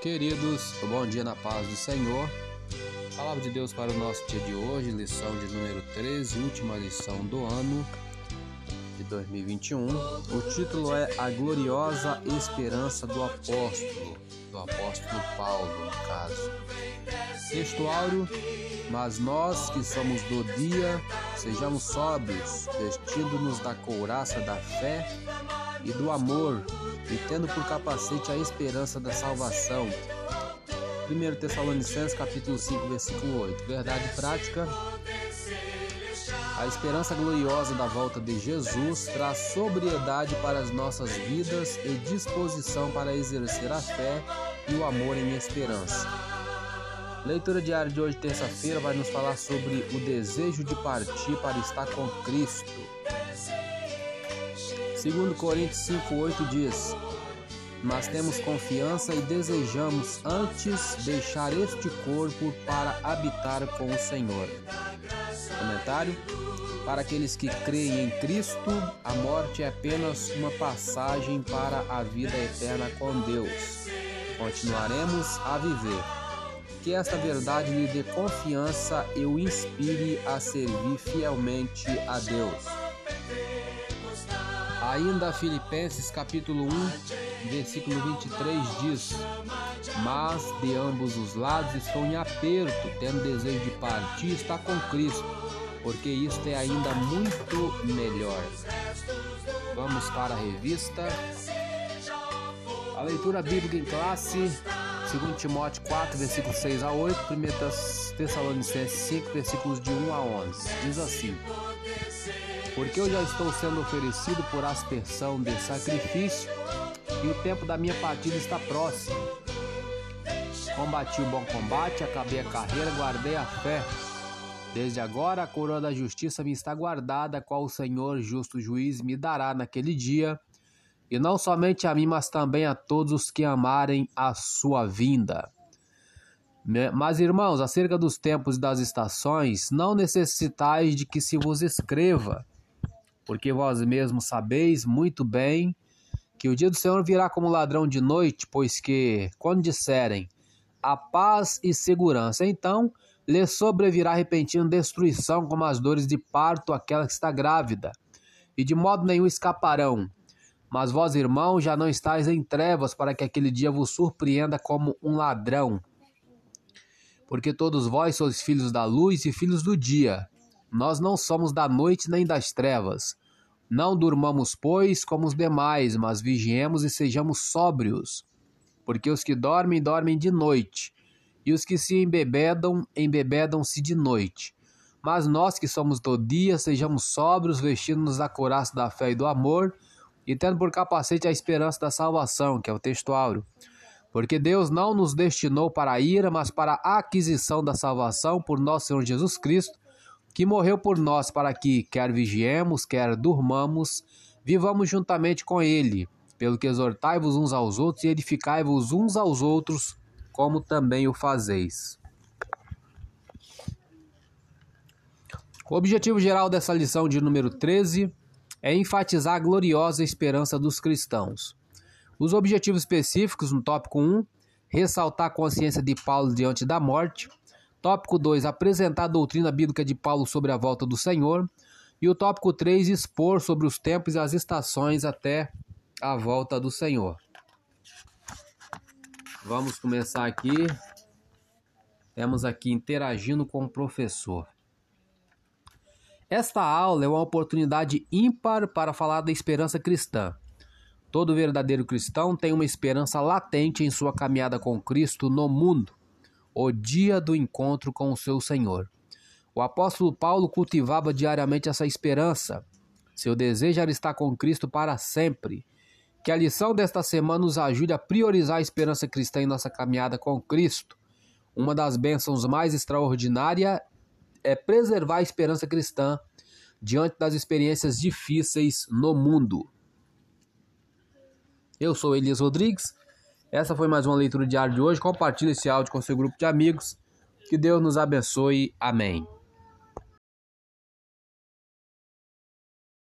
Queridos, bom dia na paz do Senhor. Palavra de Deus para o nosso dia de hoje, lição de número 13, última lição do ano de 2021. O título é A Gloriosa Esperança do Apóstolo, do apóstolo Paulo, no caso. Textuário, mas nós que somos do dia, sejamos sóbrios, vestindo-nos da couraça da fé e do amor, e tendo por capacete a esperança da salvação. 1 Tessalonicenses capítulo 5, versículo 8. Verdade prática. A esperança gloriosa da volta de Jesus traz sobriedade para as nossas vidas e disposição para exercer a fé e o amor em esperança. Leitura diária de hoje, terça-feira, vai nos falar sobre o desejo de partir para estar com Cristo. Segundo Coríntios 5:8 diz: Mas temos confiança e desejamos antes deixar este corpo para habitar com o Senhor. Comentário: Para aqueles que creem em Cristo, a morte é apenas uma passagem para a vida eterna com Deus. Continuaremos a viver. Que esta verdade lhe dê confiança e o inspire a servir fielmente a Deus. Ainda Filipenses capítulo 1, versículo 23 diz: Mas de ambos os lados estou em aperto, tendo desejo de partir e estar com Cristo, porque isto é ainda muito melhor. Vamos para a revista. A leitura bíblica em classe, 2 Timóteo 4, versículos 6 a 8, 1 Tessalonicenses 5, versículos de 1 a 11. Diz assim: porque eu já estou sendo oferecido por aspersão de sacrifício e o tempo da minha partida está próximo. Combati o bom combate, acabei a carreira, guardei a fé. Desde agora a coroa da justiça me está guardada, qual o Senhor, justo juiz, me dará naquele dia, e não somente a mim, mas também a todos os que amarem a sua vinda. Mas, irmãos, acerca dos tempos e das estações, não necessitais de que se vos escreva porque vós mesmos sabeis muito bem que o dia do Senhor virá como ladrão de noite, pois que, quando disserem a paz e segurança, então lhe sobrevirá repentina destruição, como as dores de parto aquela que está grávida, e de modo nenhum escaparão. Mas vós, irmãos, já não estáis em trevas, para que aquele dia vos surpreenda como um ladrão. Porque todos vós sois filhos da luz e filhos do dia. Nós não somos da noite nem das trevas. Não durmamos, pois, como os demais, mas vigiemos e sejamos sóbrios. Porque os que dormem, dormem de noite, e os que se embebedam, embebedam-se de noite. Mas nós que somos do dia, sejamos sóbrios, vestindo-nos da couraça da fé e do amor, e tendo por capacete a esperança da salvação, que é o textuário. Porque Deus não nos destinou para a ira, mas para a aquisição da salvação por nosso Senhor Jesus Cristo, que morreu por nós para que, quer vigiemos, quer durmamos, vivamos juntamente com ele. Pelo que exortai-vos uns aos outros e edificai-vos uns aos outros, como também o fazeis. O objetivo geral dessa lição de número 13 é enfatizar a gloriosa esperança dos cristãos. Os objetivos específicos no tópico 1, ressaltar a consciência de Paulo diante da morte, Tópico 2, apresentar a doutrina bíblica de Paulo sobre a volta do Senhor. E o tópico 3, expor sobre os tempos e as estações até a volta do Senhor. Vamos começar aqui. Temos aqui interagindo com o professor. Esta aula é uma oportunidade ímpar para falar da esperança cristã. Todo verdadeiro cristão tem uma esperança latente em sua caminhada com Cristo no mundo o dia do encontro com o seu Senhor. O apóstolo Paulo cultivava diariamente essa esperança. Seu desejo era estar com Cristo para sempre. Que a lição desta semana nos ajude a priorizar a esperança cristã em nossa caminhada com Cristo. Uma das bênçãos mais extraordinárias é preservar a esperança cristã diante das experiências difíceis no mundo. Eu sou Elias Rodrigues essa foi mais uma leitura diária de hoje. Compartilhe esse áudio com seu grupo de amigos. Que Deus nos abençoe. Amém.